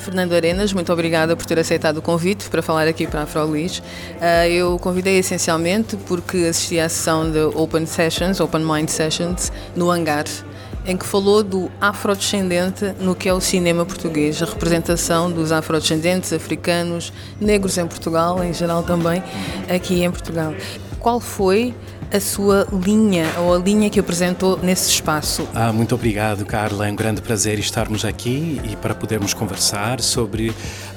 Fernando Arenas, muito obrigada por ter aceitado o convite para falar aqui para a Afrolis. Ah, eu convidei essencialmente porque assisti à sessão de Open Sessions, Open Mind Sessions, no Hangar, em que falou do afrodescendente no que é o cinema português, a representação dos afrodescendentes africanos, negros em Portugal, em geral também, aqui em Portugal. Qual foi a sua linha ou a linha que apresentou nesse espaço? Ah, muito obrigado, Carla. É um grande prazer estarmos aqui e para podermos conversar sobre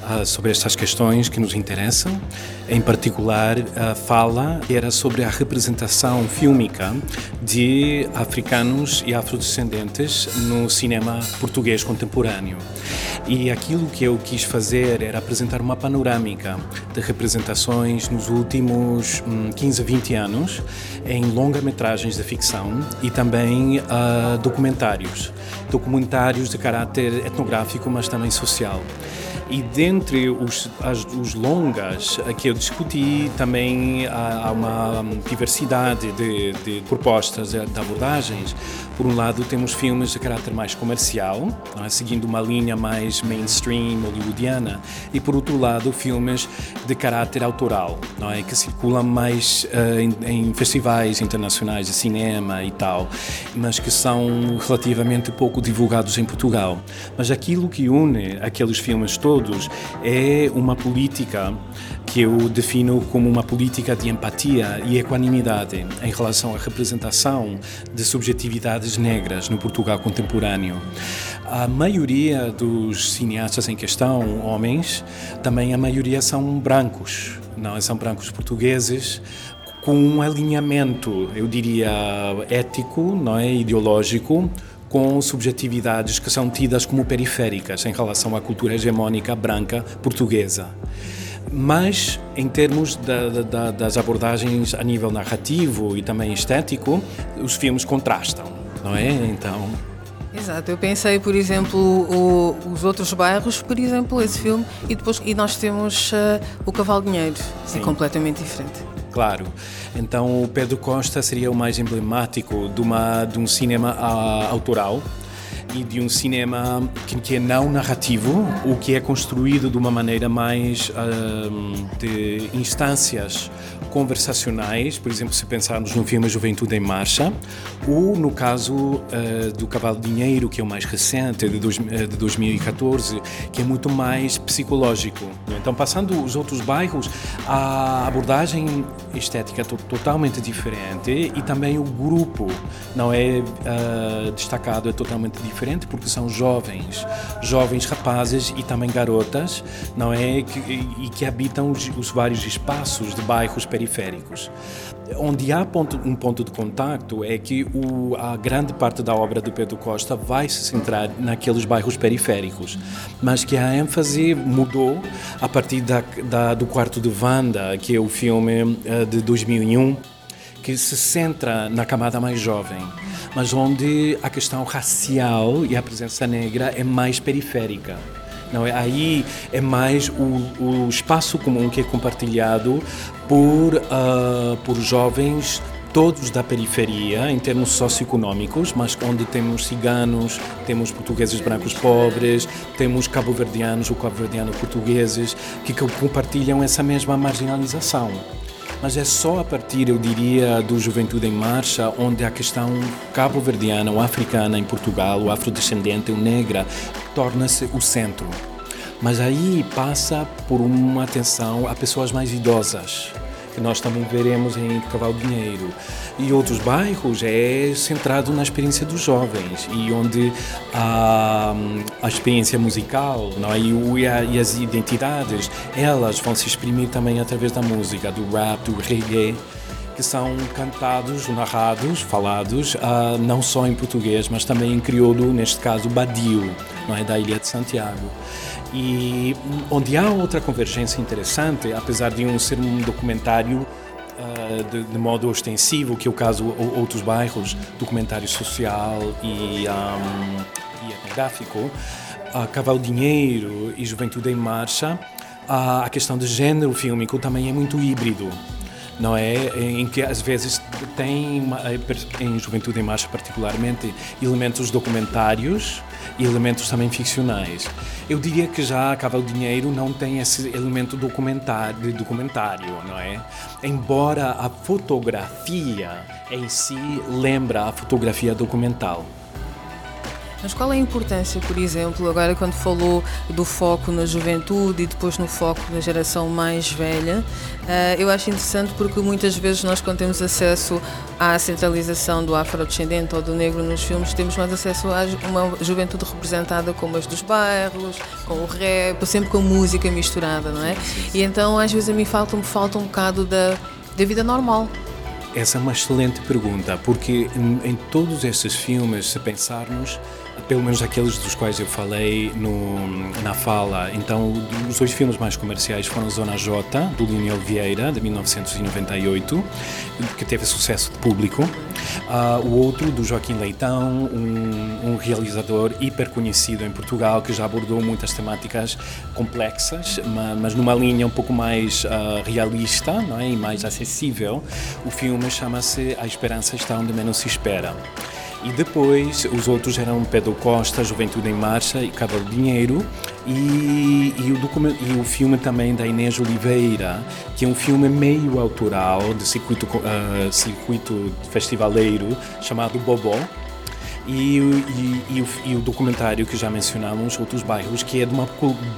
ah, sobre estas questões que nos interessam. Em particular, a fala era sobre a representação fílmica de africanos e afrodescendentes no cinema português contemporâneo. E aquilo que eu quis fazer era apresentar uma panorâmica de representações nos últimos hum, 15 20 anos em longa-metragens de ficção e também uh, documentários. Documentários de caráter etnográfico, mas também social. E dentre os, as, os longas que eu discuti, também há, há uma diversidade de, de, propostas, de abordagens. Por um lado, temos filmes de caráter mais comercial, é? seguindo uma linha mais mainstream, hollywoodiana, e por outro lado, filmes de caráter autoral, não é? que circulam mais uh, em, em festivais internacionais de cinema e tal, mas que são relativamente pouco divulgados em Portugal. Mas aquilo que une aqueles filmes todos todos é uma política que eu defino como uma política de empatia e equanimidade em relação à representação de subjetividades negras no Portugal contemporâneo. A maioria dos cineastas em questão, homens, também a maioria são brancos, não são brancos portugueses, com um alinhamento, eu diria, ético, não é, ideológico, com subjetividades que são tidas como periféricas em relação à cultura hegemónica branca portuguesa. Mas, em termos da, da, das abordagens a nível narrativo e também estético, os filmes contrastam, não é? Então. Exato, eu pensei, por exemplo, o, os outros bairros, por exemplo, esse filme, e depois e nós temos uh, o Cavalo Dinheiro, é completamente diferente. Claro. Então o Pedro Costa seria o mais emblemático de, uma, de um cinema uh, autoral e de um cinema que, é não narrativo, o que é construído de uma maneira mais uh, de instâncias conversacionais, por exemplo, se pensarmos no filme Juventude em Marcha, ou no caso uh, do Cavalo Dinheiro, que é o mais recente, de, dois, uh, de 2014, que é muito mais psicológico. Então, passando os outros bairros, a abordagem estética é totalmente diferente e também o grupo não é uh, destacado, é totalmente diferente, porque são jovens, jovens rapazes e também garotas, não é? Que, e que habitam os, os vários espaços de bairros periféricos. Onde há ponto, um ponto de contacto é que o, a grande parte da obra do Pedro Costa vai se centrar naqueles bairros periféricos, mas que a ênfase mudou a partir da, da do Quarto de Wanda, que é o filme uh, de 2001, que se centra na camada mais jovem, mas onde a questão racial e a presença negra é mais periférica. Não é? Aí é mais o, o espaço comum que é compartilhado por, uh, por jovens todos da periferia em termos socioeconômicos, mas onde temos ciganos, temos portugueses brancos pobres, temos cabo-verdianos ou cabo-verdiano portugueses que compartilham essa mesma marginalização. Mas é só a partir, eu diria, do Juventude em Marcha, onde a questão cabo-verdiana ou africana em Portugal, o afrodescendente ou negra, torna-se o centro. Mas aí passa por uma atenção a pessoas mais idosas, que nós também veremos em Cavalo Dinheiro. E outros bairros é centrado na experiência dos jovens e onde a, a experiência musical não é? e, e as identidades, elas vão se exprimir também através da música, do rap, do reggae que são cantados, narrados, falados, uh, não só em português, mas também em crioulo, neste caso Badio, não é, da Ilha de Santiago. E onde há outra convergência interessante, apesar de um ser um documentário uh, de, de, modo ostensivo, que é o caso outros bairros, documentário social e, um, e etnográfico, uh, Cavalo Dinheiro e Juventude em Marcha, uh, a questão do gênero fílmico também é muito híbrido não é? Em que às vezes tem, em Juventude em Marcha particularmente, elementos documentários e elementos também ficcionais. Eu diria que já Cavalo Dinheiro não tem esse elemento documentário, documentário, não é? Embora a fotografia em si lembra a fotografia documental. Mas qual é a importância, por exemplo, agora quando falou do foco na juventude e depois no foco na geração mais velha, eh, eu acho interessante porque muitas vezes nós quando temos acesso à centralização do afrodescendente ou do negro nos filmes, temos mais acesso a uma juventude representada como as dos bairros, com o rap, sempre com música misturada, não é? E então às vezes a mim falta, me falta um bocado da, da vida normal. Essa é uma excelente pergunta, porque em, em todos estes filmes, se pensarmos, pelo menos aqueles dos quais eu falei no, na fala. Então, os dois filmes mais comerciais foram Zona J, do Lino Vieira, de 1998, que teve sucesso de público. Uh, o outro, do Joaquim Leitão, um, um, realizador hiper conhecido em Portugal, que já abordou muitas temáticas complexas, mas, mas numa linha um pouco mais uh, realista não é? e mais acessível. O filme chama-se A Esperança Está Onde Menos Se Espera. E depois os outros eram Pedro Costa, Juventude em Marcha e Cavalo Dinheiro. E, e, o e o filme também da Inês Oliveira, que é um filme meio autoral, de circuito, uh, circuito festivaleiro, chamado Bobó e, e, e, o, e, o, documentário que já mencionamos, Outros Bairros, que é de, uma,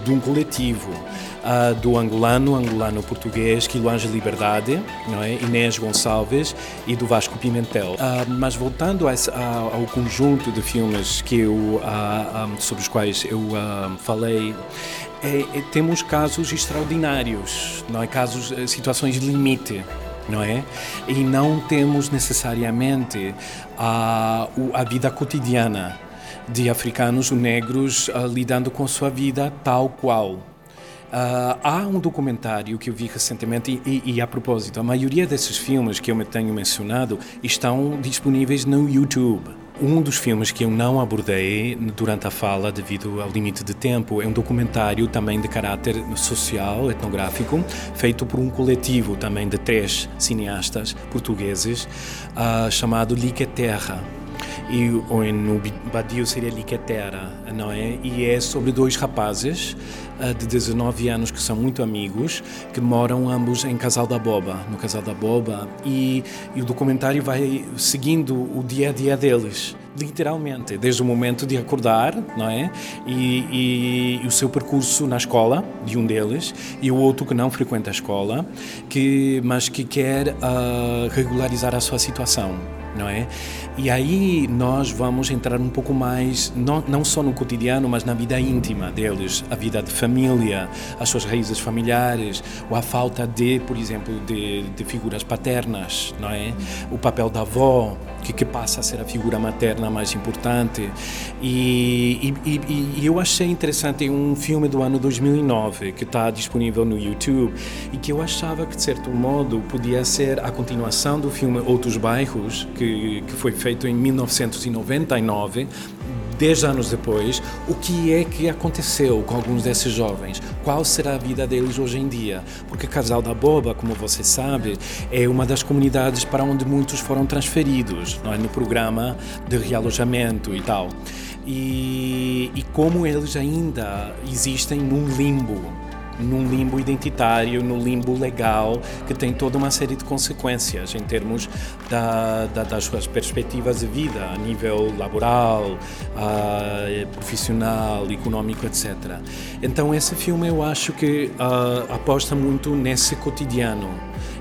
de um coletivo uh, do angolano, angolano-português, Quilo Ângelo Liberdade, não é? Inês Gonçalves e do Vasco Pimentel. Uh, mas voltando a, a, ao conjunto de filmes que eu, uh, um, sobre os quais eu falei, é, é, temos casos extraordinários, não é? Casos, eh, situações limite não é? E não temos necessariamente a, a vida cotidiana de africanos negros uh, lidando com sua vida tal qual. Uh, há um documentário que eu vi recentemente e, e, e, a propósito, a maioria desses filmes que eu tenho mencionado estão disponíveis no YouTube. Um dos filmes que eu não abordei durante a fala, devido ao limite de tempo, é um documentário também de caráter social, etnográfico, feito por um coletivo também de três cineastas portugueses, uh, chamado Lique Terra e no Badio seria Liquetera, não é? E é sobre dois rapazes uh, de 19 anos que são muito amigos, que moram ambos em Casal da Boba, no Casal da Boba, e, e o documentário vai seguindo o dia a dia deles literalmente, desde o momento de acordar, não é? E, e, e, o seu percurso na escola, de um deles, e o outro que não frequenta a escola, que, mas que quer uh, regularizar a sua situação não é? E aí nós vamos entrar um pouco mais, não, não só no cotidiano, mas na vida íntima deles, a vida de família, as suas raízes familiares, ou a falta de, por exemplo, de, de figuras paternas, não é? O papel da avó, que, que passa a ser a figura materna mais importante. E, e, e, e eu achei interessante um filme do ano 2009 que está disponível no YouTube e que eu achava que, de certo modo, podia ser a continuação do filme Outros Bairros, que que, que foi feito em 1999, dez anos depois, o que é que aconteceu com alguns desses jovens? Qual será a vida deles hoje em dia? Porque Casal da Boba, como você sabe, é uma das comunidades para onde muitos foram transferidos, é? no programa de realojamento e tal. E, e como eles ainda existem num limbo num limbo identitário, num limbo legal, que tem toda uma série de consequências em termos da, da, das suas perspectivas de vida, a nível laboral, uh, profissional, econômico, etc. Então, esse filme eu acho que uh, aposta muito nesse cotidiano.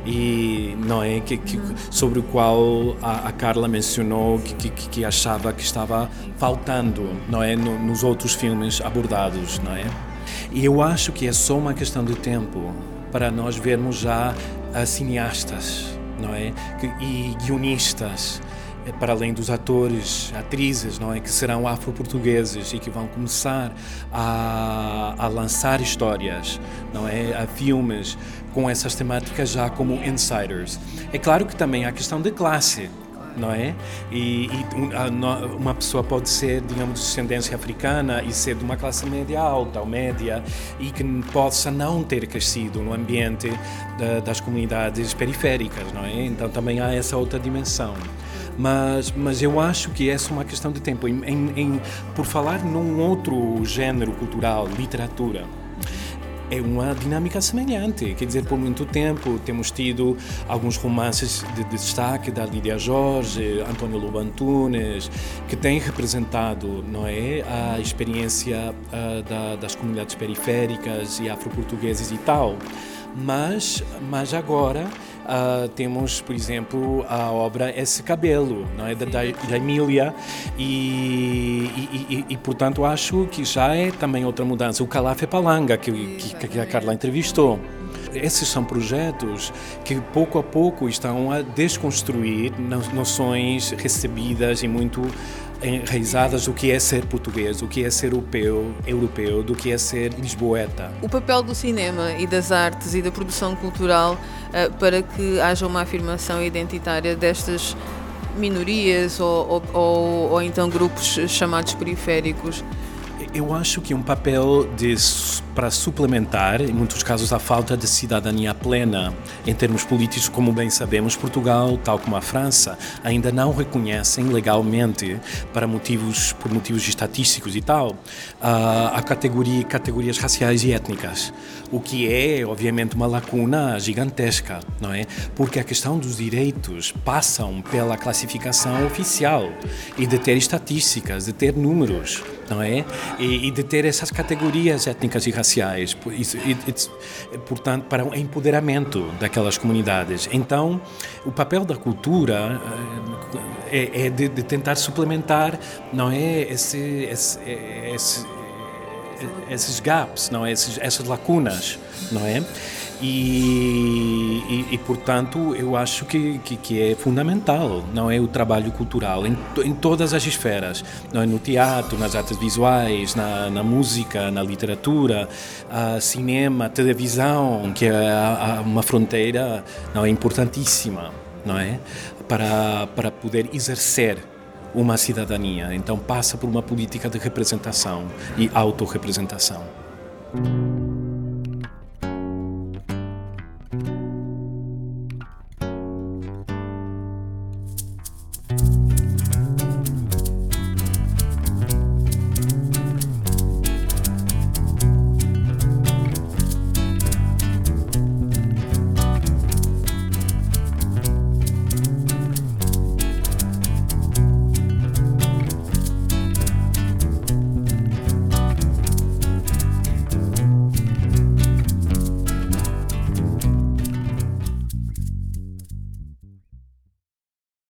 E não é? Que, que sobre o qual a, a Carla mencionou que, que, que, achava que estava faltando não é? No, nos outros filmes abordados não é e eu acho que é só uma questão de tempo para nós vermos já cineastas não é? E guionistas, eh, para além dos atores, atrizes, não é, que serão afro-portugueses e que vão começar a, a lançar histórias, não é, a filmes com essas temáticas já como insiders. É claro que também há a questão de classe, não é? E, e, uma pessoa pode ser, digamos, de descendência africana e ser de uma classe média alta ou média e que possa não ter crescido no ambiente da, das comunidades periféricas, não é? Então também há essa outra dimensão mas, mas eu acho que essa é uma questão de tempo. Em, em, por falar num outro género cultural, literatura, é uma dinâmica semelhante. Quer dizer, por muito tempo temos tido alguns romances de, destaque da Lídia Jorge, António Lobo Antunes, que têm representado, não é, a experiência uh, da, das comunidades periféricas e afro-portugueses e tal. Mas, mas agora uh, temos, por exemplo, a obra Esse Cabelo, não é? da, da Emília, e, e, e, e, portanto acho que já é também outra mudança. O Calafé Palanga, que, que, que a Carla entrevistou. Esses são projetos que pouco a pouco estão a desconstruir noções recebidas e muito enraizadas do que é ser português, do que é ser europeu, europeu, do que é ser lisboeta. O papel do cinema e das artes e da produção cultural uh, para que haja uma afirmação identitária destas minorias ou, ou, ou, ou então grupos chamados periféricos eu acho que um papel de, para suplementar, em muitos casos, a falta de cidadania plena em termos políticos, como bem sabemos, Portugal, tal como a França, ainda não reconhecem legalmente, para motivos, por motivos estatísticos e tal, a, a categoria, categorias raciais e étnicas, o que é, obviamente, uma lacuna gigantesca, não é? Porque a questão dos direitos passam pela classificação oficial e de ter estatísticas, de ter números não é? E, de ter essas categorias étnicas e raciais, portanto, para o empoderamento daquelas comunidades. Então, o papel da cultura eh, é, é de, de, tentar suplementar, não é, esse, esse, esse esses gaps, não é, Esses, essas lacunas, não é? E, e, e, portanto eu acho que, que, que, é fundamental não é? O trabalho cultural em, em todas as esferas não é? No teatro nas artes visuais na, na música na literatura a cinema televisão que é uma fronteira não é? Importantíssima não é? Para para poder exercer uma cidadania. Então passa por uma política de representação e autorrepresentação